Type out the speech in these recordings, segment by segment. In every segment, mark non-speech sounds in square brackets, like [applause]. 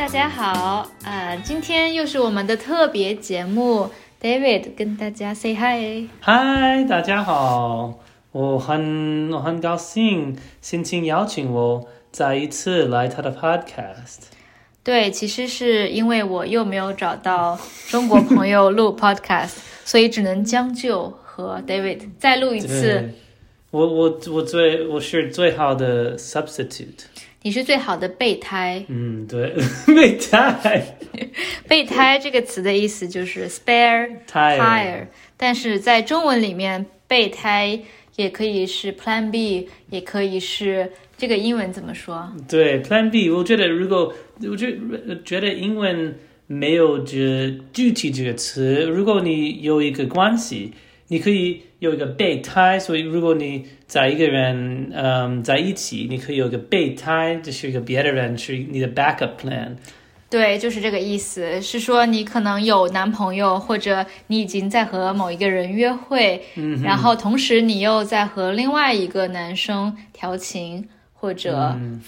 大家好，呃，今天又是我们的特别节目，David 跟大家 say hi。嗨，大家好，我很我很高兴，心情邀请我再一次来他的 podcast。对，其实是因为我又没有找到中国朋友录 podcast，所以只能将就和 David 再录一次。我我我最我是最好的 substitute。你是最好的备胎。嗯，对，[laughs] 备胎 [laughs] 备胎这个词的意思就是 spare tire 但是在中文里面，备胎也可以是 Plan B，也可以是这个英文怎么说？对 Plan B，我觉得如果我觉我觉得英文没有这具体这个词，如果你有一个关系，你可以有一个备胎，所以如果你在一个人嗯在一起，你可以有一个备胎，就是一个别的人是你的 backup plan。对，就是这个意思，是说你可能有男朋友，或者你已经在和某一个人约会，嗯然后同时你又在和另外一个男生调情或者嗯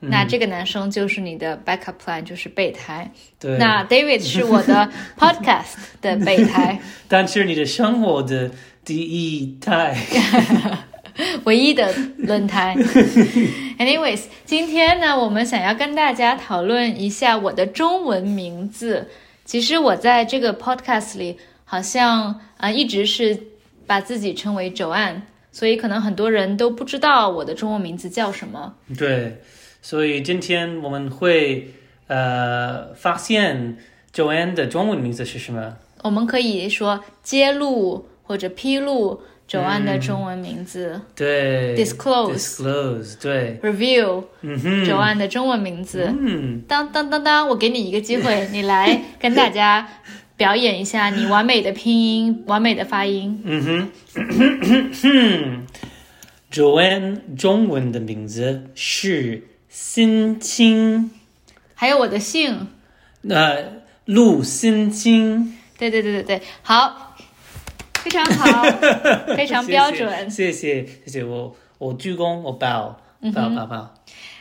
那这个男生就是你的 backup plan，就是备胎。对，那 David 是我的 [laughs] podcast 的备胎，[laughs] 但是你的生活的第一胎。[laughs] 唯一的轮胎。Anyways，今天呢，我们想要跟大家讨论一下我的中文名字。其实我在这个 podcast 里，好像啊、呃一直是把自己称为 Joanne，所以可能很多人都不知道我的中文名字叫什么。对，所以今天我们会呃发现 Joanne 的中文名字是什么？我们可以说揭露或者披露 Joanne 的中文名字、对 Disclose disclose 对，r e v i e w 嗯哼 Joanne 的中文名字。嗯，当当当当，我给你一个机会，你来跟大家表演一下你完美的拼音、完美的发音。嗯哼，[coughs] [coughs] [coughs] Joanne 中文的名字是心清，还有我的姓，呃，陆心清，对对对对对，好，非常好，[laughs] 非常标准。谢谢谢谢我我鞠躬我 bow 嗯 bow bow bow，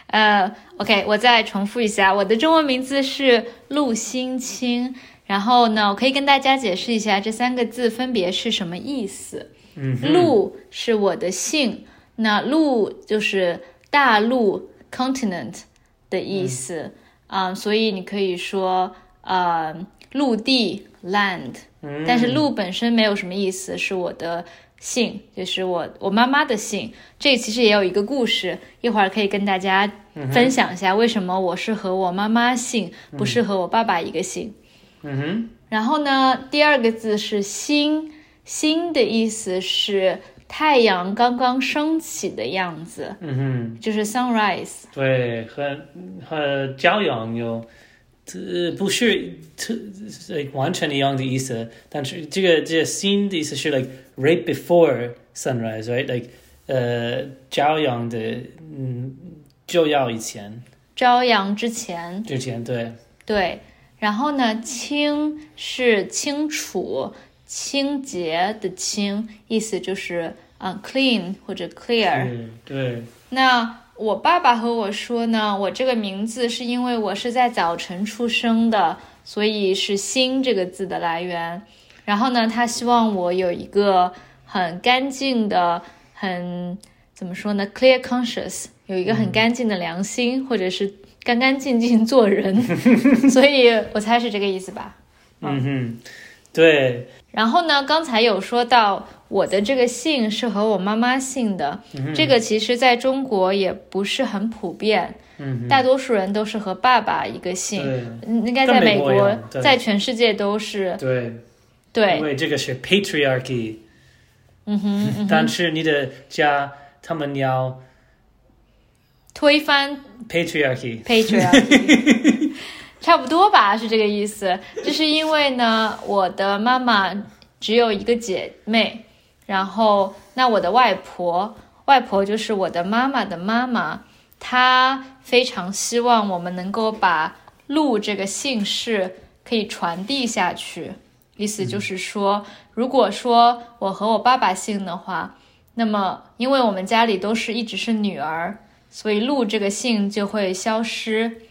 呃，OK，我再重复一下，我的中文名字是陆心清。然后呢，我可以跟大家解释一下这三个字分别是什么意思。嗯陆是我的姓，那陆就是大陆 continent 的意思。啊、所以你可以说呃陆地 land，嗯。但是陆本身没有什么意思，是我的姓，就是我我妈妈的姓。这其实也有一个故事，一会儿可以跟大家分享一下为什么我是和我妈妈姓，不是和我爸爸一个姓。嗯哼。然后呢，第二个字是心，心的意思是太阳刚刚升起的样子，嗯哼。就是 sunrise。对，和和朝阳有，呃，不是完全一样的意思，但是这个这个新的意思是 like right before sunrise，right？like 呃，朝阳的嗯就要以前朝阳之前，之前对，对。然后呢，清是清楚、清洁的清，意思就是啊、clean 或者 clear。对，那我爸爸和我说呢，我这个名字是因为我是在早晨出生的，所以是“新”这个字的来源。然后呢，他希望我有一个很干净的、很怎么说呢，clear conscious，有一个很干净的良心，或者是干干净净做人。[laughs] 所以我猜是这个意思吧。嗯哼，对，然后呢，刚才有说到我的这个姓是和我妈妈姓的，这个其实在中国也不是很普遍，嗯大多数人都是和爸爸一个姓，应该在跟美美国在全世界都是对，对。因，为这个是 patriarchy，嗯哼，嗯哼。但是你的家他们要推翻 patriarchy，patriarchy，差不多吧，是这个意思。这是因为呢，我的妈妈只有一个姐妹，然后那我的外婆，外婆就是我的妈妈的妈妈，她非常希望我们能够把陆这个姓氏可以传递下去。意思就是说，如果说我和我爸爸姓的话，那么因为我们家里都是一直是女儿，所以陆这个姓就会消失。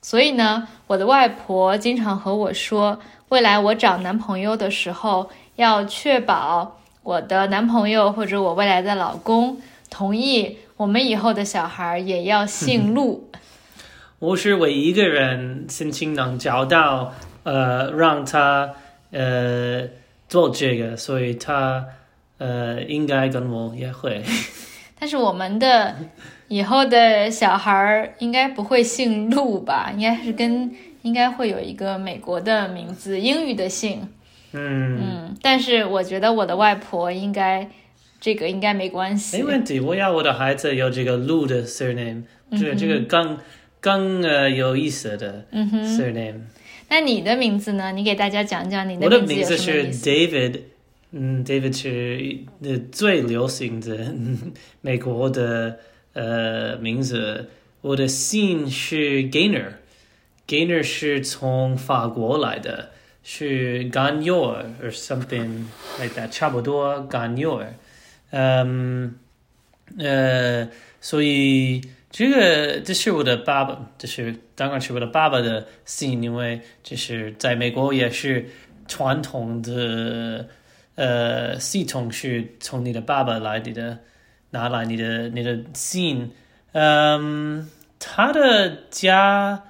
所以呢，我的外婆经常和我说，未来我找男朋友的时候，要确保我的男朋友或者我未来的老公同意我们以后的小孩也要姓陆。[laughs] 我是唯一一个人申请能找到呃让他呃做这个，所以他呃应该跟我也会。[laughs] 但是我们的以后的小孩儿应该不会姓陆吧？应该是跟应该会有一个美国的名字，英语的姓。嗯，嗯，但是我觉得我的外婆应该这个应该没关系没。问题。我要我的孩子有这个陆的 surname，这个这个更更呃有意思的，surname。那你的名字呢？你给大家讲讲你我的名字有名字是？David，嗯，David 是呃最流行的嗯美国的呃名字。我的姓是 Gainer，Gainer 是从法国来的，是 Gagnor or something like that，差不多 Gagnor。嗯，呃，所以这个这是我的爸爸，这是当然是我的爸爸的姓，因为这是在美国也是传统的呃系统是从你的爸爸来的拿来你的你的信，嗯，他的家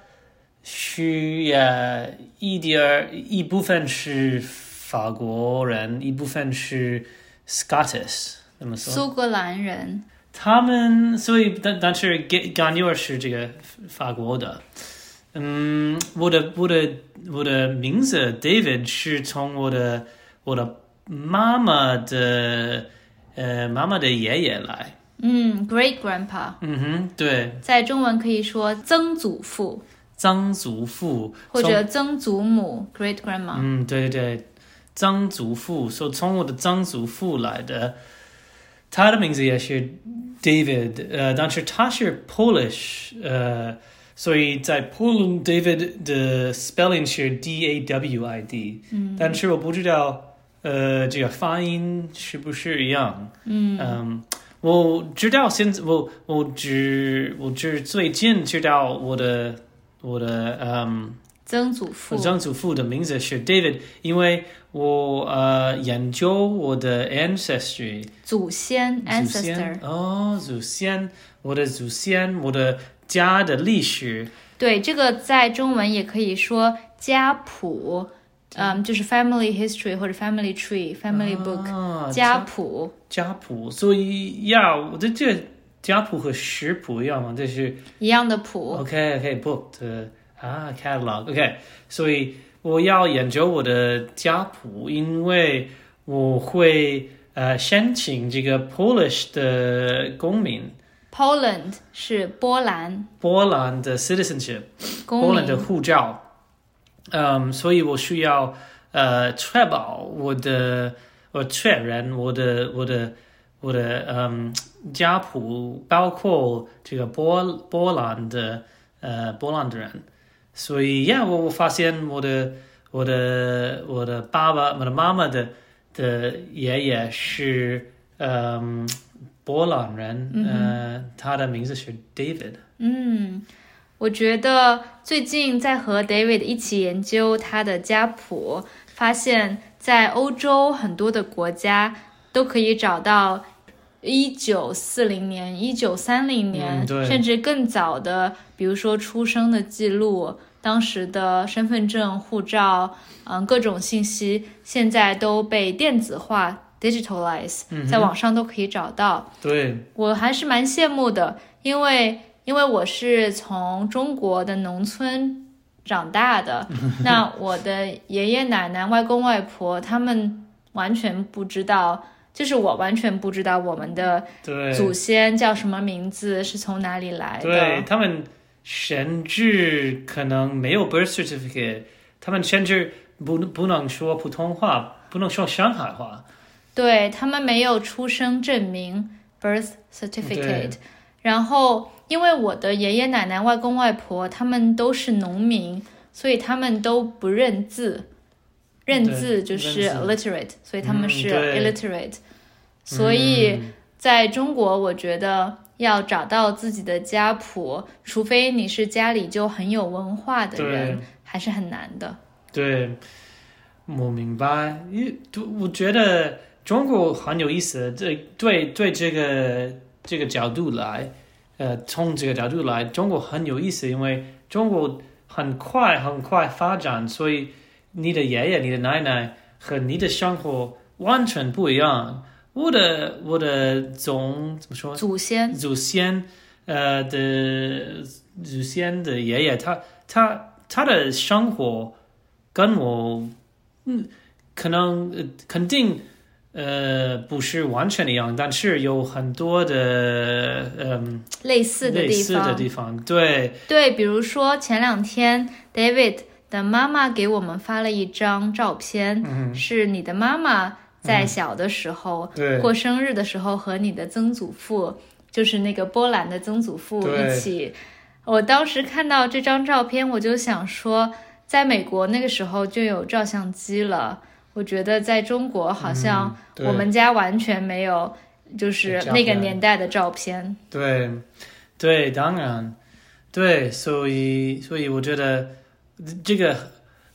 需要一点儿一部分是法国人，一部分是 Scottish，怎么说。苏格兰人。他们所以但但是 g a n 是这个法国的，嗯，我的我的我的名字 David 是从我的我的妈妈的呃妈妈的爷爷来，嗯，great grandpa，嗯哼，对，在中文可以说曾祖父。曾祖父或者曾祖母 great grandma。嗯，对对。对，曾祖父，所以从我的曾祖父来的，他的名字也是 David，呃，但是他是 Polish，呃，所以在 Poland David 的 spelling 是 D A W I D，嗯，但是我不知道，呃，这个发音是不是一样，嗯。我知道现在我我只我只最近知道我的我的嗯。曾祖父。曾祖父的名字是 David，因为我呃研究我的 ancestry 祖先祖 ancestor 先。哦，祖先，我的祖先，我的家的历史，对，这个在中文也可以说家谱，嗯，就是 family history 或者 family tree、family book、啊家谱。家谱，所以呀，我的这家谱和食谱一样吗？这是一样的谱。OK OK book 的啊 catalog OK，所以我要研究我的家谱，因为我会呃申请这个 Polish 的公民，Poland 是波兰波兰的 citizenship，波兰的。护照，嗯，所以我需要呃确保我的我确认我的我的我的嗯家谱包括这个波波兰的呃波兰的人，所以呀，我我发现我的我的我的爸爸我的妈妈的的爷爷是嗯波兰人，呃，他的名字是 David。嗯，我觉得最近在和 David 一起研究他的家谱，发现，在欧洲很多的国家都可以找到一九四零年、一九三零年，嗯甚至更早的，比如说出生的记录。当时的身份证、护照，嗯，各种信息现在都被电子化 （digitalize），、在网上都可以找到。对，我还是蛮羡慕的，因为因为我是从中国的农村长大的，[laughs] 那我的爷爷奶奶、外公外婆他们完全不知道，就是我完全不知道我们的，祖先叫什么名字，是从哪里来的对的。他们甚至可能没有 birth certificate，他们甚至不不能说普通话，不能说上海话。对他们没有出生证明 （birth certificate），然后因为我的爷爷奶奶、外公外婆他们都是农民，所以他们都不认字，认字就是 illiterate，所以他们是 illiterate，、所以。嗯在中国，我觉得要找到自己的家谱，除非你是家里就很有文化的人，还是很难的。对，我明白。因我觉得中国很有意思，这对对这个这个角度来，呃，从这个角度来，中国很有意思，因为中国很快很快发展，所以你的爷爷、你的奶奶和你的生活完全不一样。我的我的总怎么说？祖先祖先呃的祖先的爷爷，他他他的生活跟我嗯，可能呃肯定呃不是完全一样，但是有很多的嗯类似的类似地方，的地方，对。对，比如说前两天 David 的妈妈给我们发了一张照片，嗯是你的妈妈在小的时候、对。过生日的时候和你的曾祖父，就是那个波兰的曾祖父一起。我当时看到这张照片，我就想说，在美国那个时候就有照相机了。我觉得在中国好像我们家完全没有，就是那个年代的照片。对对，当然对，所以所以我觉得这个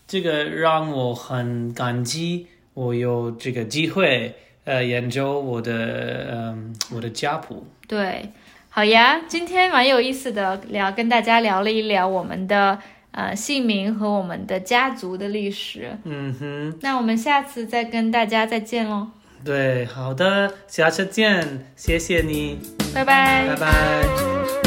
这个让我很感激，我有这个机会呃研究我的嗯我的家谱。对，好呀，今天蛮有意思的，聊跟大家聊了一聊我们的呃姓名和我们的家族的历史。嗯哼，那我们下次再跟大家再见喽，对，好的，下次见，谢谢你，拜拜。拜拜